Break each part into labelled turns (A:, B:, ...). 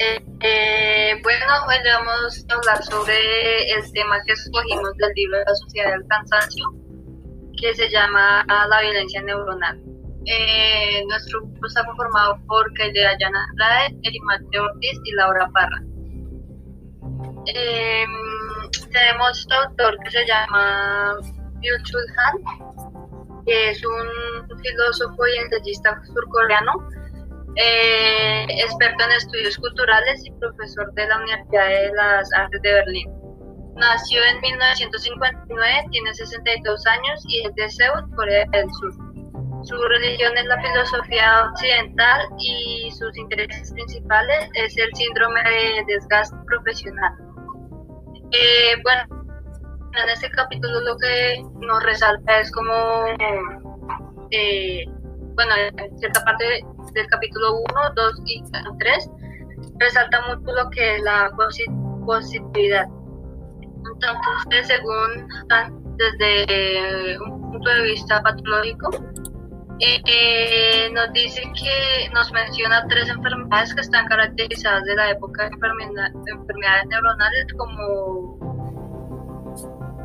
A: Eh, bueno, hoy vamos a hablar sobre el tema que escogimos del libro de la Sociedad del Cansancio, que se llama La violencia neuronal. Eh, nuestro grupo está conformado por Kaide Ayana Andrade, Erimate Ortiz y Laura Parra. Em, tenemos un autor que se llama Byung-Chul Han, que es un filósofo y ensayista surcoreano eh, experto en estudios culturales y profesor de la Universidad de las Artes de Berlín. Nació en 1959, tiene 62 años y es de Seúl, Corea del Sur. Su religión es la filosofía occidental y sus intereses principales es el síndrome de desgaste profesional. Eh, bueno, en este capítulo lo que nos resalta es como, eh, bueno, en cierta parte del capítulo 1, 2 y 3 resalta mucho lo que es la positividad. Entonces, según desde un punto de vista patológico, eh, nos dice que nos menciona tres enfermedades que están caracterizadas de la época de enfermedades neuronales como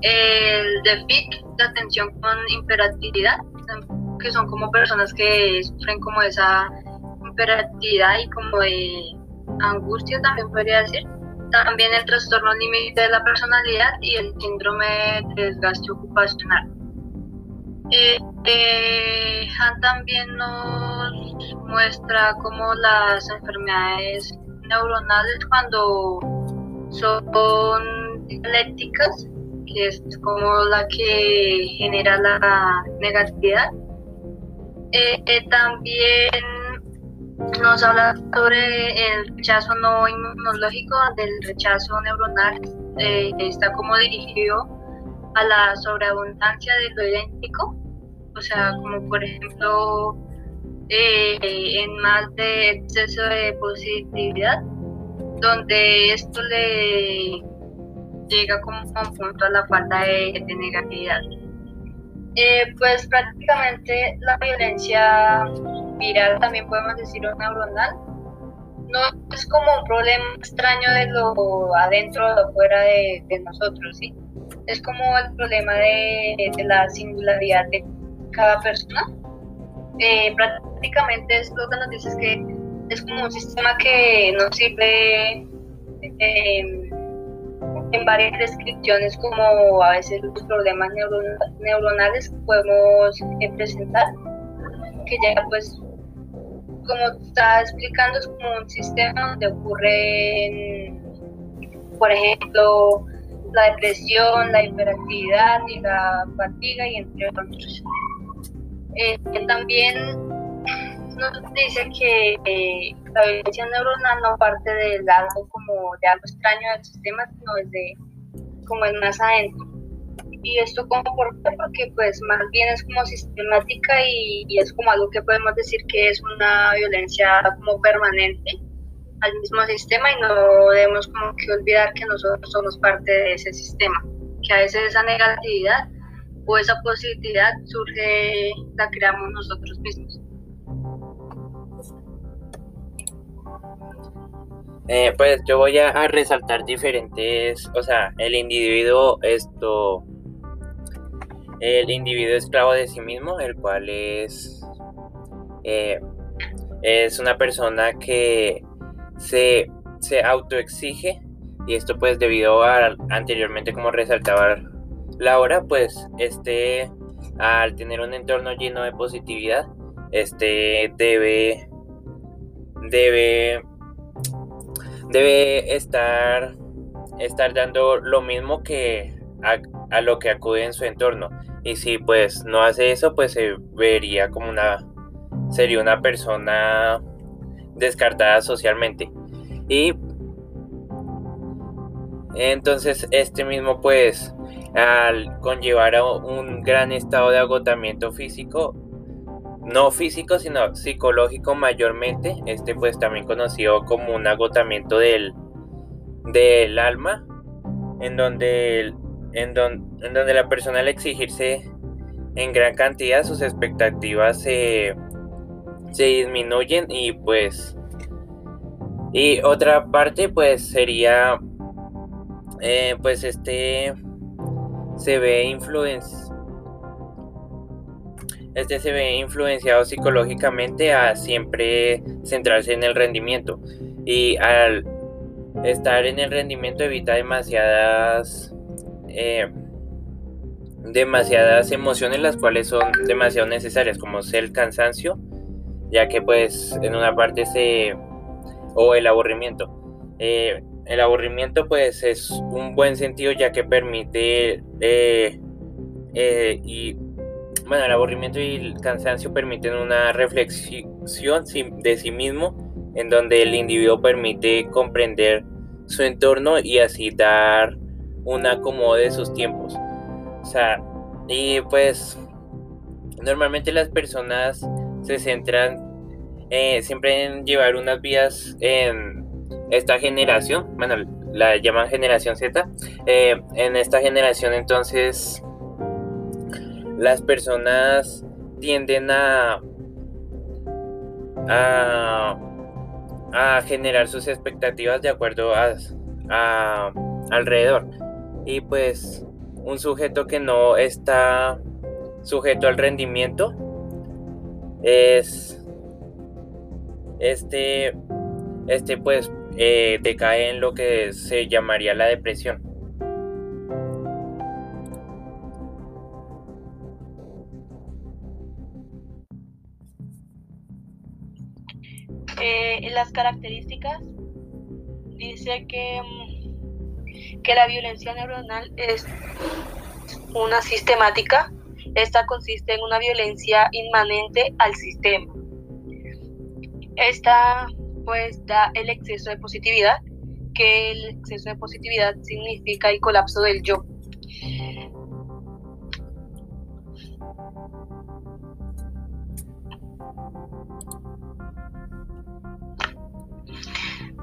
A: el DEFIC, la atención con imperatividad, que son como personas que sufren como esa imperatividad y como de angustia también podría decir. También el trastorno límite de la personalidad y el síndrome de desgaste ocupacional. Eh, eh, Han también nos muestra como las enfermedades neuronales cuando son dialécticas, que es como la que genera la negatividad, eh, eh, también nos habla sobre el rechazo no inmunológico, del rechazo neuronal, eh, está como dirigido a la sobreabundancia de lo idéntico, o sea, como por ejemplo en más de exceso de positividad, donde esto le llega como un punto a la falta de negatividad. Eh, pues prácticamente la violencia viral, también podemos decir o neuronal, no es como un problema extraño de lo adentro o afuera de, nosotros, ¿sí? Es como el problema de, la singularidad de cada persona. Eh, prácticamente es lo que nos dice es que es como un sistema que nos sirve eh, en varias descripciones como a veces los problemas neuronales que podemos eh, presentar, que ya pues como está explicando es como un sistema donde ocurren, por ejemplo, la depresión, la hiperactividad y la fatiga y entre otros. Eh, también nos dice que eh, la violencia neuronal no parte de algo como de algo extraño del sistema, sino desde como es más adentro. Y esto como por porque pues más bien es como sistemática y, es como algo que podemos decir que es una violencia como permanente al mismo sistema y no debemos como que olvidar que nosotros somos parte de ese sistema, que a veces esa negatividad o esa positividad surge, la creamos nosotros mismos.
B: Eh, pues yo voy a, resaltar diferentes, o sea, el individuo, esto, el individuo esclavo de sí mismo, el cual es, eh, es una persona que se, se autoexige y esto pues debido a anteriormente como resaltaba Laura, pues este al tener un entorno lleno de positividad, este debe debe debe estar, estar dando lo mismo que a, lo que acude en su entorno. Y si pues no hace eso, pues se vería como una, sería una persona descartada socialmente. Y entonces este mismo pues al conllevar a un gran estado de agotamiento físico, no físico, sino psicológico mayormente, este pues también conocido como un agotamiento del, del alma, en donde, en, en donde la persona al exigirse en gran cantidad sus expectativas se, se disminuyen y pues Y otra parte pues sería, eh, pues este se ve influenciado este se ve influenciado psicológicamente a siempre centrarse en el rendimiento. Y al estar en el rendimiento evita demasiadas eh, demasiadas emociones las cuales son demasiado necesarias como ser el cansancio ya que pues en una parte se o el aburrimiento. Eh, el aburrimiento pues es un buen sentido ya que permite eh, y bueno, el aburrimiento y el cansancio permiten una reflexión de sí mismo en donde el individuo permite comprender su entorno y así dar un acomodo de sus tiempos. O sea, y pues normalmente las personas se centran eh, siempre en llevar unas vías en esta generación, bueno, la llaman generación Z. Eh, en esta generación entonces las personas tienden a, a, generar sus expectativas de acuerdo a, alrededor. Y pues un sujeto que no está sujeto al rendimiento es este este pues eh, decae en lo que se llamaría la depresión
C: Eh, las características dice que, mm, que la violencia neuronal es una sistemática. Esta consiste en una violencia inmanente al sistema. Esta pues da el exceso de positividad, que el exceso de positividad significa el colapso del yo.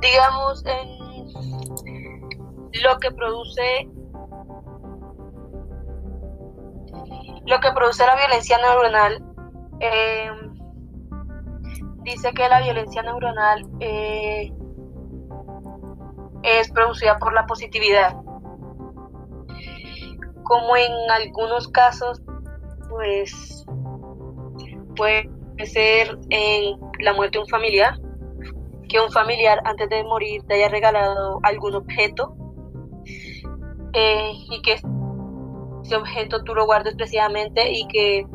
C: Digamos, en lo que produce lo que produce la violencia neuronal eh, dice que la violencia neuronal eh, es producida por la positividad. Como en algunos casos pues puede ser en la muerte de un familiar que un familiar antes de morir te haya regalado algún objeto eh, y que ese objeto tú lo guardes precisamente y que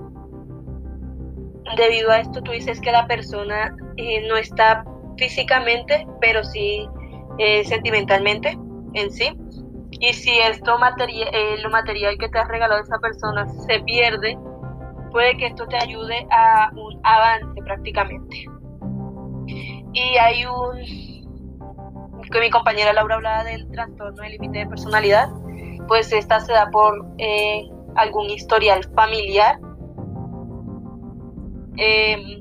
C: debido a esto tú dices que la persona eh, no está físicamente, pero sí eh, sentimentalmente en sí. Y si esto lo material que te has regalado esa persona se pierde, puede que esto te ayude a un avance prácticamente. Y hay un, que mi compañera Laura hablaba del trastorno del límite de personalidad, pues esta se da por eh, algún historial familiar em,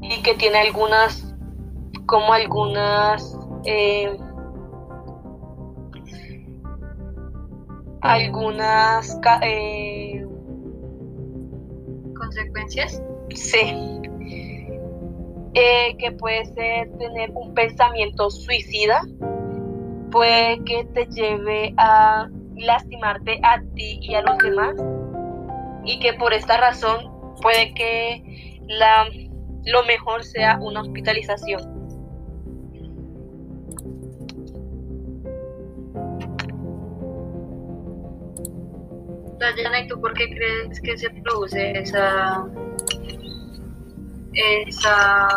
C: y que tiene algunas, como algunas, em, algunas
A: eh, consecuencias.
C: Sí, eh, que puede ser tener un pensamiento suicida, puede que te lleve a lastimarte a ti y a los demás y que por esta razón puede que la, lo mejor sea una hospitalización.
A: Dayana, ¿y tú por qué crees que se produce esa esa,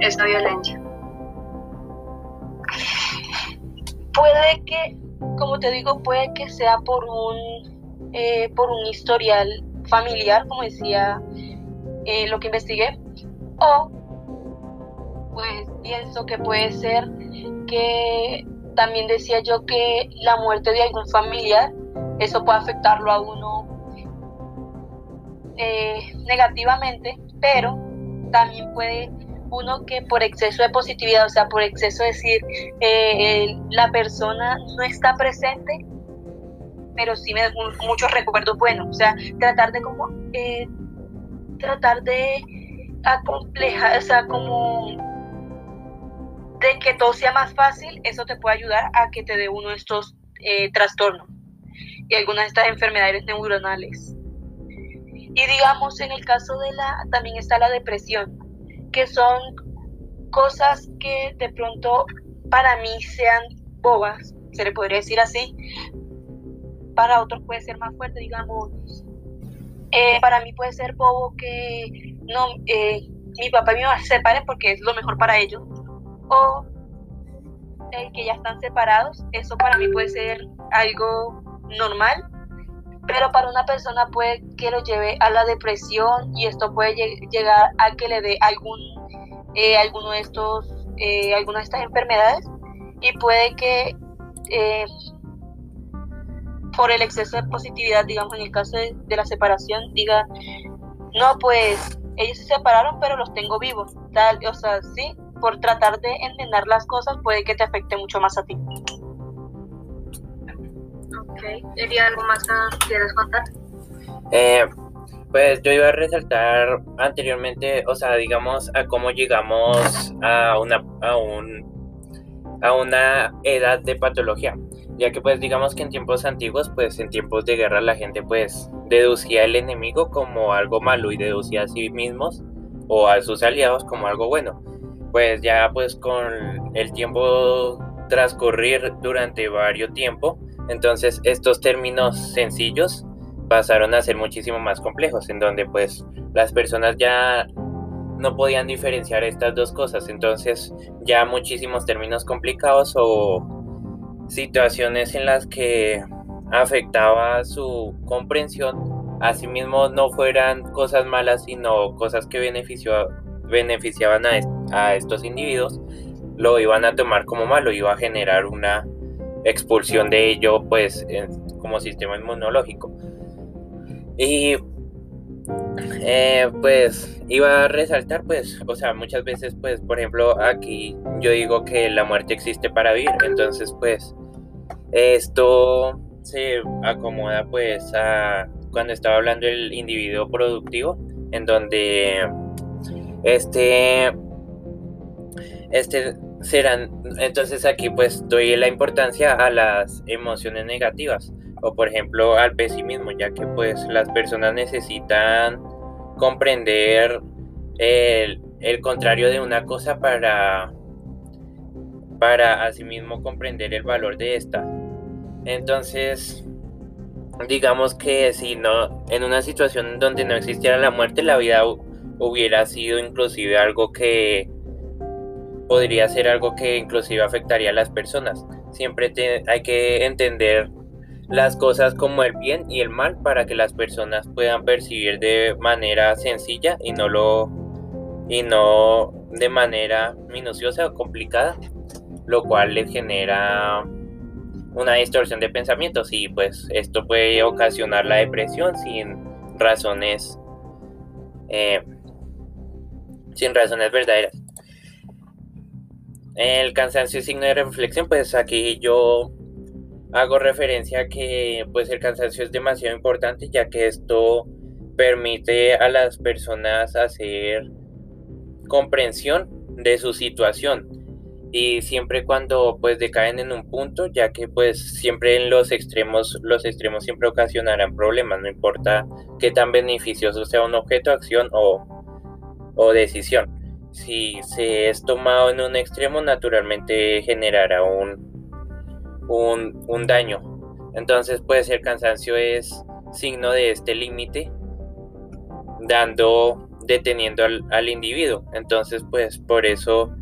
A: esa violencia.
C: Puede que, como te digo, puede que sea por un, eh, por un historial familiar, como decía eh, lo que investigué, o pues pienso que puede ser que también decía yo que la muerte de algún familiar, eso puede afectarlo a uno eh, negativamente, pero también puede uno que por exceso de positividad, o sea, por exceso de decir, eh, la persona no está presente, pero sí me da muchos recuerdos buenos, o sea, tratar de como, eh, tratar de acomplejar, o sea, como de que todo sea más fácil, eso te puede ayudar a que te dé uno de estos eh, trastornos y algunas de estas enfermedades neuronales. Y digamos, en el caso de la, también está la depresión, que son cosas que de pronto para mí sean bobas, se le podría decir así, para otros puede ser más fuerte, digamos. Eh, para mí puede ser bobo que no, eh, mi papá y mi mamá se separen porque es lo mejor para ellos. O el que ya están separados, eso para mí puede ser algo normal, pero para una persona puede que lo lleve a la depresión y esto puede llegar a que le dé algún eh, alguno de estos eh, alguna de estas enfermedades y puede que eh, por el exceso de positividad digamos en el caso de, la separación diga no pues ellos se separaron pero los tengo vivos tal o sea sí por tratar de entender las cosas puede que te afecte mucho más a ti
A: ¿Hay algo más que nos quieras contar?
B: Eh, pues yo iba a resaltar anteriormente, o sea, digamos, a cómo llegamos a una, a un, a una edad de patología. Ya que pues digamos que en tiempos antiguos, pues en tiempos de guerra la gente pues deducía al enemigo como algo malo y deducía a sí mismos o a sus aliados como algo bueno. Pues ya pues con el tiempo transcurrir durante varios tiempo, entonces estos términos sencillos pasaron a ser muchísimo más complejos, en donde pues las personas ya no podían diferenciar estas dos cosas. Entonces ya muchísimos términos complicados o situaciones en las que afectaba su comprensión, asimismo no fueran cosas malas, sino cosas que beneficiaban a, a estos individuos, lo iban a tomar como malo, iba a generar una expulsión de ello pues como sistema inmunológico. Y eh, pues iba a resaltar pues, o sea, muchas veces pues, por ejemplo, aquí yo digo que la muerte existe para vivir, entonces pues esto se acomoda pues a cuando estaba hablando el individuo productivo, en donde este, este serán, entonces aquí pues doy la importancia a las emociones negativas o por ejemplo al pesimismo, ya que pues las personas necesitan comprender el, el contrario de una cosa para para asimismo comprender el valor de esta. Entonces, digamos que si no, en una situación donde no existiera la muerte, la vida hubiera sido inclusive algo que podría ser algo que inclusive afectaría a las personas. Siempre hay que entender las cosas como el bien y el mal para que las personas puedan percibir de manera sencilla y no lo y no de manera minuciosa o complicada, lo cual les genera una distorsión de pensamientos y pues esto puede ocasionar la depresión sin razones eh, sin razones verdaderas. El cansancio es signo de reflexión, pues aquí yo hago referencia a que pues el cansancio es demasiado importante ya que esto permite a las personas hacer comprensión de su situación. Y siempre cuando pues decaen en un punto ya que pues siempre en los extremos los extremos siempre ocasionarán problemas no importa qué tan beneficioso sea un objeto acción o, o decisión si se es tomado en un extremo, naturalmente generará un, un, daño. Entonces, puede ser cansancio es signo de este límite, dando, deteniendo al, al individuo. Entonces, pues por eso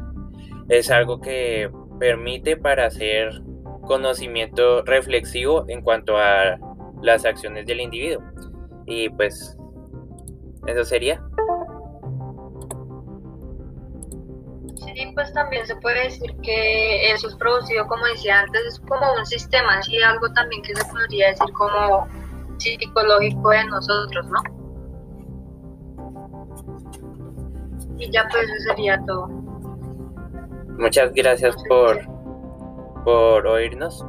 B: es algo que permite para hacer conocimiento reflexivo en cuanto a las acciones del individuo. Y pues eso sería.
A: Pues también se puede decir que eso es producido, como decía antes, es como un sistema, así algo también que se podría decir como psicológico de nosotros, ¿no? Y ya pues eso sería todo.
B: Muchas gracias por, por oírnos.